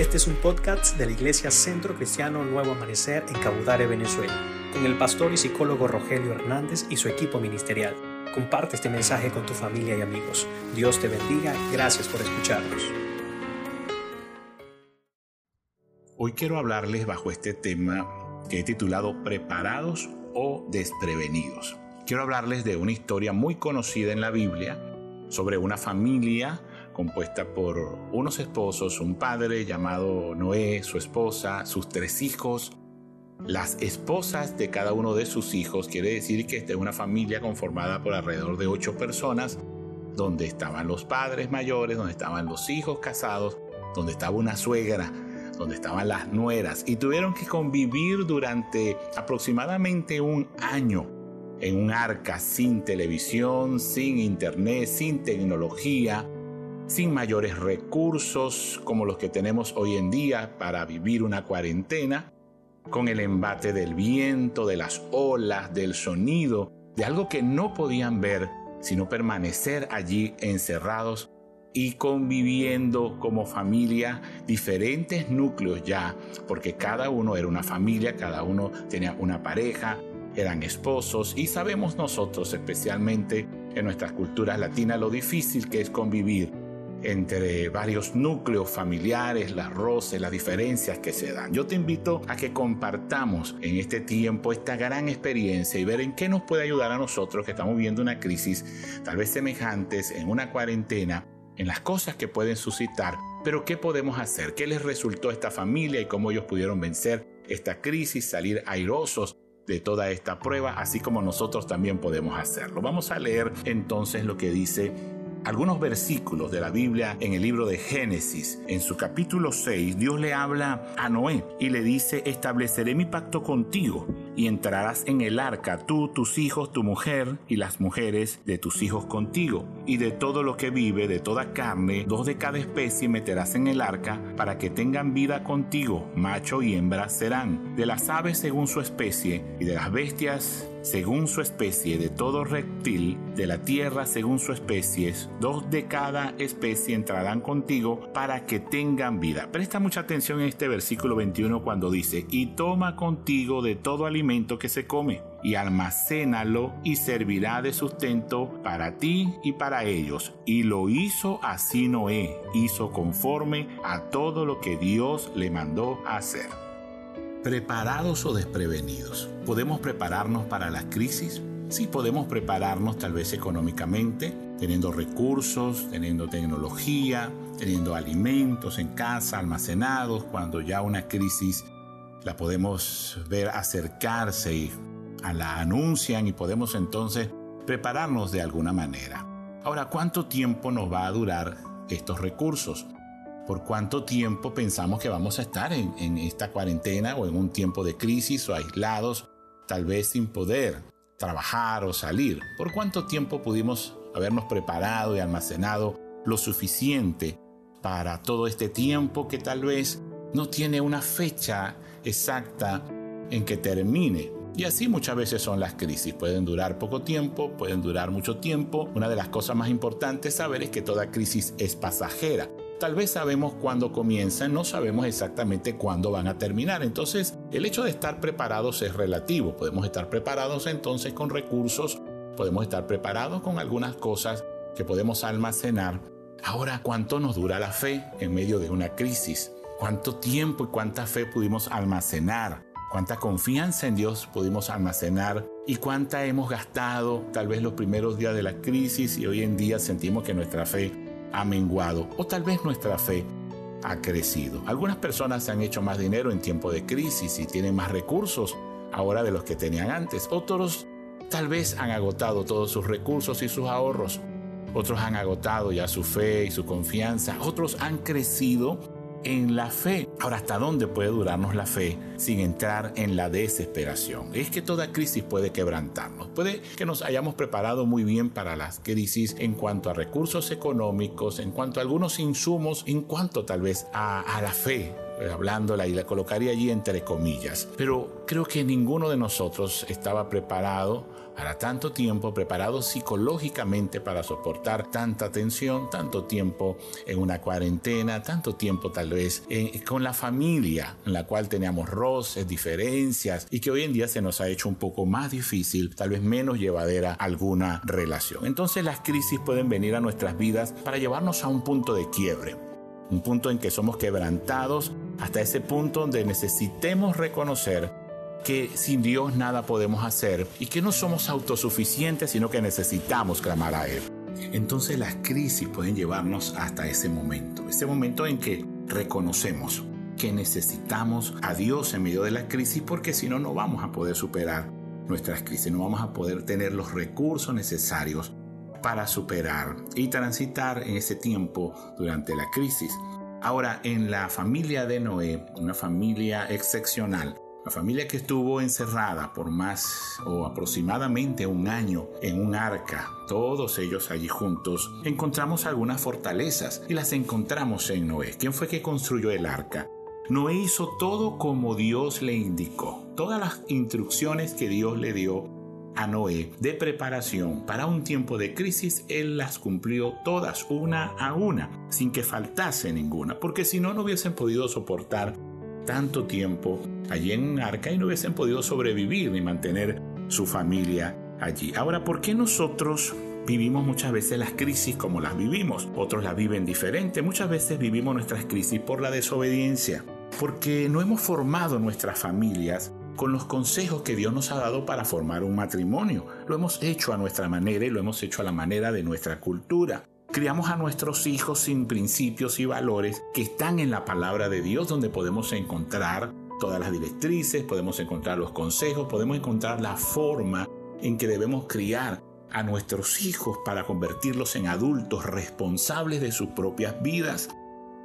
Este es un podcast de la Iglesia Centro Cristiano Nuevo Amanecer en Cabudare, Venezuela, con el pastor y psicólogo Rogelio Hernández y su equipo ministerial. Comparte este mensaje con tu familia y amigos. Dios te bendiga. Gracias por escucharnos. Hoy quiero hablarles bajo este tema que he titulado Preparados o desprevenidos. Quiero hablarles de una historia muy conocida en la Biblia sobre una familia compuesta por unos esposos, un padre llamado Noé, su esposa, sus tres hijos, las esposas de cada uno de sus hijos. Quiere decir que esta es una familia conformada por alrededor de ocho personas, donde estaban los padres mayores, donde estaban los hijos casados, donde estaba una suegra, donde estaban las nueras, y tuvieron que convivir durante aproximadamente un año en un arca sin televisión, sin internet, sin tecnología, sin mayores recursos como los que tenemos hoy en día para vivir una cuarentena, con el embate del viento, de las olas, del sonido, de algo que no podían ver, sino permanecer allí encerrados y conviviendo como familia, diferentes núcleos ya, porque cada uno era una familia, cada uno tenía una pareja, eran esposos y sabemos nosotros especialmente en nuestras culturas latinas lo difícil que es convivir entre varios núcleos familiares, las roces, las diferencias que se dan. Yo te invito a que compartamos en este tiempo esta gran experiencia y ver en qué nos puede ayudar a nosotros que estamos viendo una crisis tal vez semejantes en una cuarentena, en las cosas que pueden suscitar, pero qué podemos hacer, qué les resultó a esta familia y cómo ellos pudieron vencer esta crisis, salir airosos de toda esta prueba, así como nosotros también podemos hacerlo. Vamos a leer entonces lo que dice algunos versículos de la Biblia en el libro de Génesis. En su capítulo 6, Dios le habla a Noé y le dice, estableceré mi pacto contigo y entrarás en el arca tú, tus hijos, tu mujer y las mujeres de tus hijos contigo. Y de todo lo que vive, de toda carne, dos de cada especie meterás en el arca para que tengan vida contigo, macho y hembra serán. De las aves según su especie y de las bestias según su especie, de todo reptil de la tierra según su especie, dos de cada especie entrarán contigo para que tengan vida. Presta mucha atención en este versículo 21 cuando dice, y toma contigo de todo alimento que se come, y almacénalo y servirá de sustento para ti y para ellos. Y lo hizo así Noé, hizo conforme a todo lo que Dios le mandó hacer preparados o desprevenidos. ¿Podemos prepararnos para la crisis? Sí, podemos prepararnos tal vez económicamente, teniendo recursos, teniendo tecnología, teniendo alimentos en casa almacenados, cuando ya una crisis la podemos ver acercarse y a la anuncian y podemos entonces prepararnos de alguna manera. Ahora, ¿cuánto tiempo nos va a durar estos recursos? Por cuánto tiempo pensamos que vamos a estar en, esta cuarentena o en un tiempo de crisis o aislados, tal vez sin poder trabajar o salir. ¿Por cuánto tiempo pudimos habernos preparado y almacenado lo suficiente para todo este tiempo que tal vez no tiene una fecha exacta en que termine? Y así muchas veces son las crisis. Pueden durar poco tiempo, pueden durar mucho tiempo. Una de las cosas más importantes saber es que toda crisis es pasajera. Tal vez sabemos cuándo comienzan, no sabemos exactamente cuándo van a terminar. Entonces, el hecho de estar preparados es relativo. Podemos estar preparados entonces con recursos, podemos estar preparados con algunas cosas que podemos almacenar. Ahora, ¿cuánto nos dura la fe en medio de una crisis? ¿Cuánto tiempo y cuánta fe pudimos almacenar? ¿Cuánta confianza en Dios pudimos almacenar? ¿Y cuánta hemos gastado tal vez los primeros días de la crisis y hoy en día sentimos que nuestra fe ha menguado o tal vez nuestra fe ha crecido. Algunas personas han hecho más dinero en tiempo de crisis y tienen más recursos ahora de los que tenían antes. Otros tal vez han agotado todos sus recursos y sus ahorros. Otros han agotado ya su fe y su confianza. Otros han crecido en la fe. Ahora, ¿hasta dónde puede durarnos la fe sin entrar en la desesperación? Es que toda crisis puede quebrantarnos. Puede que nos hayamos preparado muy bien para las crisis en cuanto a recursos económicos, en cuanto a algunos insumos, en cuanto tal vez a, la fe eh, hablándola y la colocaría allí entre comillas. Pero creo que ninguno de nosotros estaba preparado para tanto tiempo, preparados psicológicamente para soportar tanta tensión, tanto tiempo en una cuarentena, tanto tiempo tal vez con la familia, en la cual teníamos roces, diferencias y que hoy en día se nos ha hecho un poco más difícil, tal vez menos llevadera alguna relación. Entonces las crisis pueden venir a nuestras vidas para llevarnos a un punto de quiebre, un punto en que somos quebrantados hasta ese punto donde necesitemos reconocer que sin Dios nada podemos hacer y que no somos autosuficientes, sino que necesitamos clamar a Él. Entonces las crisis pueden llevarnos hasta ese momento, ese momento en que reconocemos que necesitamos a Dios en medio de la crisis porque si no, no vamos a poder superar nuestras crisis, no vamos a poder tener los recursos necesarios para superar y transitar en ese tiempo durante la crisis. Ahora, en la familia de Noé, una familia excepcional, la familia que estuvo encerrada por más o aproximadamente un año en un arca, todos ellos allí juntos, encontramos algunas fortalezas y las encontramos en Noé. ¿Quién fue que construyó el arca? Noé hizo todo como Dios le indicó. Todas las instrucciones que Dios le dio a Noé de preparación para un tiempo de crisis, él las cumplió todas una a una, sin que faltase ninguna, porque si no, no hubiesen podido soportar tanto tiempo allí en un arca y no hubiesen podido sobrevivir ni mantener su familia allí. Ahora, ¿por qué nosotros vivimos muchas veces las crisis como las vivimos? Otros las viven diferente. Muchas veces vivimos nuestras crisis por la desobediencia, porque no hemos formado nuestras familias con los consejos que Dios nos ha dado para formar un matrimonio. Lo hemos hecho a nuestra manera y lo hemos hecho a la manera de nuestra cultura. Criamos a nuestros hijos sin principios y valores que están en la palabra de Dios donde podemos encontrar todas las directrices, podemos encontrar los consejos, podemos encontrar la forma en que debemos criar a nuestros hijos para convertirlos en adultos responsables de sus propias vidas.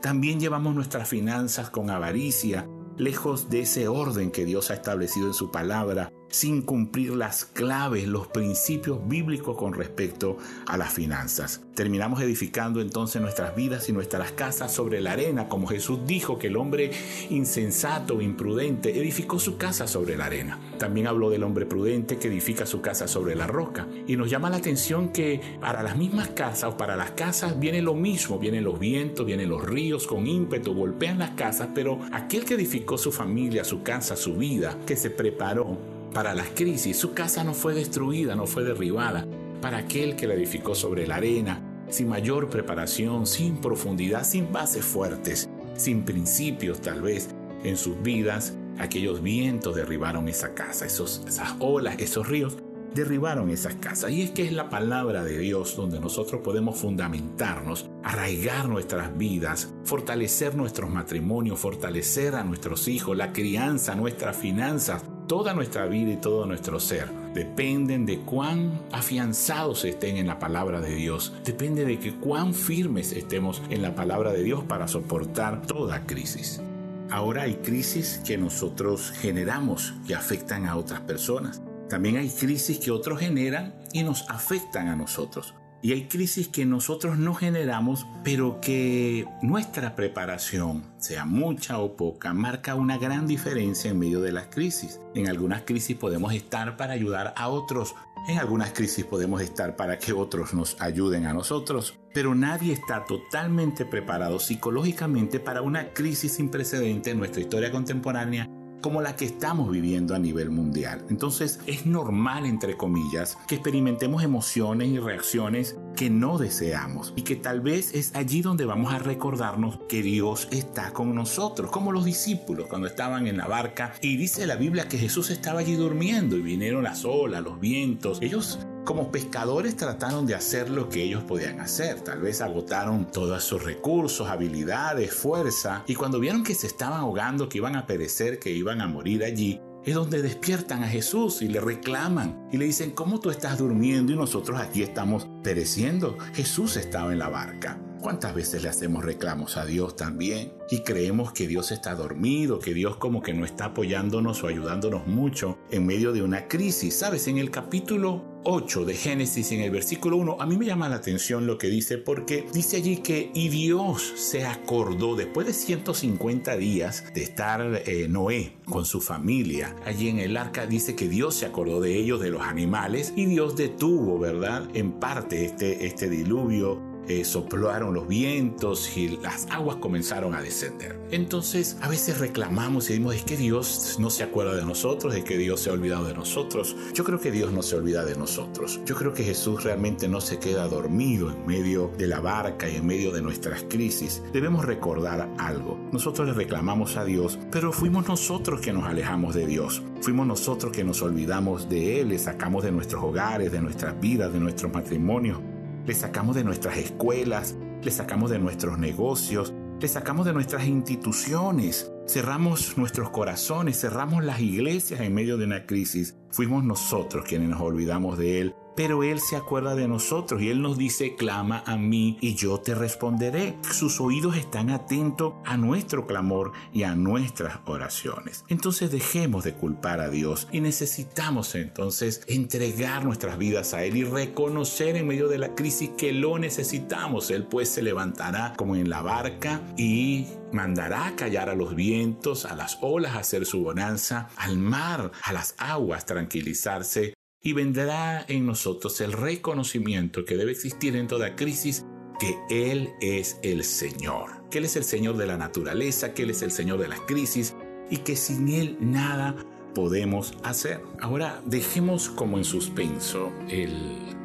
También llevamos nuestras finanzas con avaricia, lejos de ese orden que Dios ha establecido en su palabra, sin cumplir las claves, los principios bíblicos con respecto a las finanzas. Terminamos edificando entonces nuestras vidas y nuestras casas sobre la arena, como Jesús dijo que el hombre insensato, imprudente, edificó su casa sobre la arena. También habló del hombre prudente que edifica su casa sobre la roca. Y nos llama la atención que para las mismas casas o para las casas viene lo mismo, vienen los vientos, vienen los ríos con ímpetu, golpean las casas, pero aquel que edificó su familia, su casa, su vida, que se preparó, para las crisis. Su casa no fue destruida, no fue derribada. Para aquel que la edificó sobre la arena, sin mayor preparación, sin profundidad, sin bases fuertes, sin principios tal vez en sus vidas, aquellos vientos derribaron esa casa, esos, esas olas, esos ríos derribaron esas casas. Y es que es la palabra de Dios donde nosotros podemos fundamentarnos, arraigar nuestras vidas, fortalecer nuestros matrimonios, fortalecer a nuestros hijos, la crianza, nuestras finanzas, toda nuestra vida y todo nuestro ser dependen de cuán afianzados estén en la palabra de Dios. Depende de que cuán firmes estemos en la palabra de Dios para soportar toda crisis. Ahora hay crisis que nosotros generamos que afectan a otras personas. También hay crisis que otros generan y nos afectan a nosotros. Y hay crisis que nosotros no generamos, pero que nuestra preparación, sea mucha o poca, marca una gran diferencia en medio de las crisis. En algunas crisis podemos estar para ayudar a otros, en algunas crisis podemos estar para que otros nos ayuden a nosotros, pero nadie está totalmente preparado psicológicamente para una crisis sin precedente en nuestra historia contemporánea como la que estamos viviendo a nivel mundial. Entonces es normal, entre comillas, que experimentemos emociones y reacciones que no deseamos y que tal vez es allí donde vamos a recordarnos que Dios está con nosotros, como los discípulos cuando estaban en la barca y dice la Biblia que Jesús estaba allí durmiendo y vinieron las olas, los vientos. Ellos como pescadores trataron de hacer lo que ellos podían hacer. Tal vez agotaron todos sus recursos, habilidades, fuerza. Y cuando vieron que se estaban ahogando, que iban a perecer, que iban a morir allí, es donde despiertan a Jesús y le reclaman y le dicen, ¿cómo tú estás durmiendo y nosotros aquí estamos pereciendo? Jesús estaba en la barca. ¿Cuántas veces le hacemos reclamos a Dios también? Y creemos que Dios está dormido, que Dios como que no está apoyándonos o ayudándonos mucho en medio de una crisis. Sabes, en el capítulo 8 de Génesis, en el versículo 1, a mí me llama la atención lo que dice, porque dice allí que y Dios se acordó después de 150 días de estar eh, Noé con su familia allí en el arca, dice que Dios se acordó de ellos, de los animales, y Dios detuvo, ¿verdad? En parte este, este diluvio eh, soplaron los vientos y las aguas comenzaron a descender. Entonces a veces reclamamos y decimos, es que Dios no se acuerda de nosotros, es que Dios se ha olvidado de nosotros. Yo creo que Dios no se olvida de nosotros. Yo creo que Jesús realmente no se queda dormido en medio de la barca y en medio de nuestras crisis. Debemos recordar algo. Nosotros le reclamamos a Dios, pero fuimos nosotros que nos alejamos de Dios. Fuimos nosotros que nos olvidamos de Él, le sacamos de nuestros hogares, de nuestras vidas, de nuestros matrimonios le sacamos de nuestras escuelas, le sacamos de nuestros negocios, le sacamos de nuestras instituciones, cerramos nuestros corazones, cerramos las iglesias en medio de una crisis. Fuimos nosotros quienes nos olvidamos de Él pero Él se acuerda de nosotros y Él nos dice, clama a mí y yo te responderé. Sus oídos están atentos a nuestro clamor y a nuestras oraciones. Entonces dejemos de culpar a Dios y necesitamos entonces entregar nuestras vidas a Él y reconocer en medio de la crisis que lo necesitamos. Él pues se levantará como en la barca y mandará callar a los vientos, a las olas hacer su bonanza, al mar, a las aguas tranquilizarse y vendrá en nosotros el reconocimiento que debe existir en toda crisis que Él es el Señor, que Él es el Señor de la naturaleza, que Él es el Señor de las crisis y que sin Él nada podemos hacer. Ahora dejemos como en suspenso el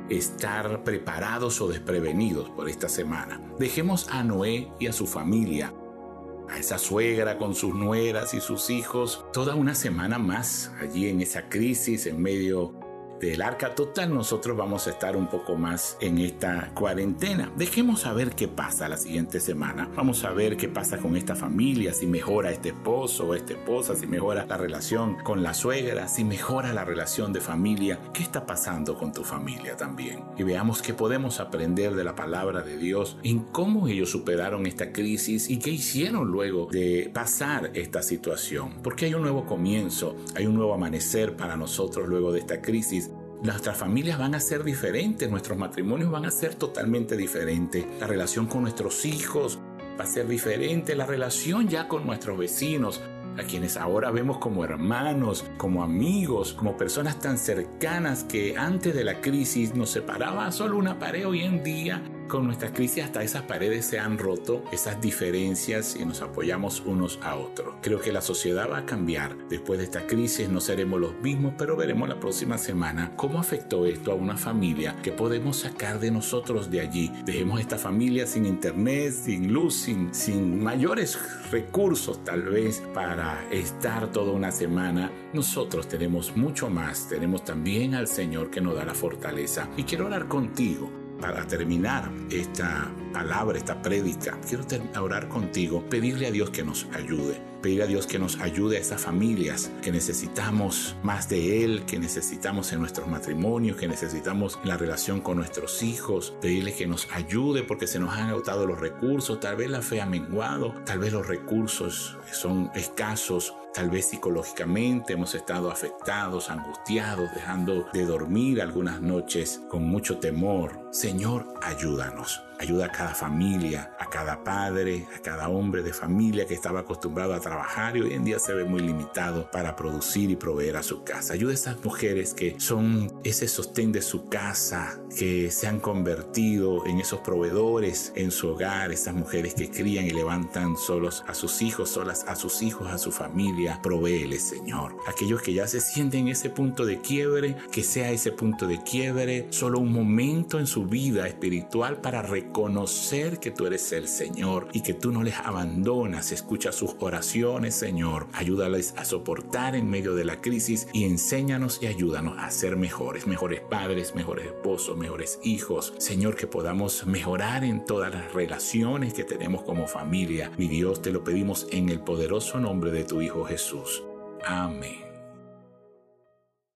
estar preparados o desprevenidos por esta semana. Dejemos a Noé y a su familia, a esa suegra con sus nueras y sus hijos, toda una semana más allí en esa crisis en medio del arca total, nosotros vamos a estar un poco más en esta cuarentena. Dejemos a ver qué pasa la siguiente semana. Vamos a ver qué pasa con esta familia, si mejora este esposo o esta esposa, si mejora la relación con la suegra, si mejora la relación de familia. ¿Qué está pasando con tu familia también? Y veamos qué podemos aprender de la palabra de Dios en cómo ellos superaron esta crisis y qué hicieron luego de pasar esta situación. Porque hay un nuevo comienzo, hay un nuevo amanecer para nosotros luego de esta crisis Nuestras familias van a ser diferentes, nuestros matrimonios van a ser totalmente diferentes, la relación con nuestros hijos va a ser diferente, la relación ya con nuestros vecinos, a quienes ahora vemos como hermanos, como amigos, como personas tan cercanas que antes de la crisis nos separaba solo una pared hoy en día con nuestras crisis hasta esas paredes se han roto, esas diferencias y nos apoyamos unos a otros. Creo que la sociedad va a cambiar. Después de esta crisis no seremos los mismos, pero veremos la próxima semana cómo afectó esto a una familia que podemos sacar de nosotros de allí. Dejemos esta familia sin internet, sin luz, sin, sin mayores recursos tal vez para estar toda una semana. Nosotros tenemos mucho más. Tenemos también al Señor que nos da la fortaleza. Y quiero orar contigo para terminar esta palabra, esta prédica, quiero orar contigo, pedirle a Dios que nos ayude pedir a Dios que nos ayude a esas familias que necesitamos más de Él, que necesitamos en nuestros matrimonios, que necesitamos en la relación con nuestros hijos, pedirle que nos ayude porque se nos han agotado los recursos, tal vez la fe ha menguado, tal vez los recursos son escasos, tal vez psicológicamente hemos estado afectados, angustiados, dejando de dormir algunas noches con mucho temor. Señor, ayúdanos. Ayuda a cada familia, cada padre, a cada hombre de familia que estaba acostumbrado a trabajar y hoy en día se ve muy limitado para producir y proveer a su casa. Ayuda a esas mujeres que son ese sostén de su casa, que se han convertido en esos proveedores en su hogar, esas mujeres que crían y levantan solos a sus hijos, solas a sus hijos, a su familia. Provéele, Señor. Aquellos que ya se sienten en ese punto de quiebre, que sea ese punto de quiebre solo un momento en su vida espiritual para reconocer que tú eres Señor y que tú no les abandonas. Escucha sus oraciones, Señor. Ayúdales a soportar en medio de la crisis y enséñanos y ayúdanos a ser mejores, mejores padres, mejores esposos, mejores hijos. Señor, que podamos mejorar en todas las relaciones que tenemos como familia. Mi Dios, te lo pedimos en el poderoso nombre de tu Hijo Jesús. Amén.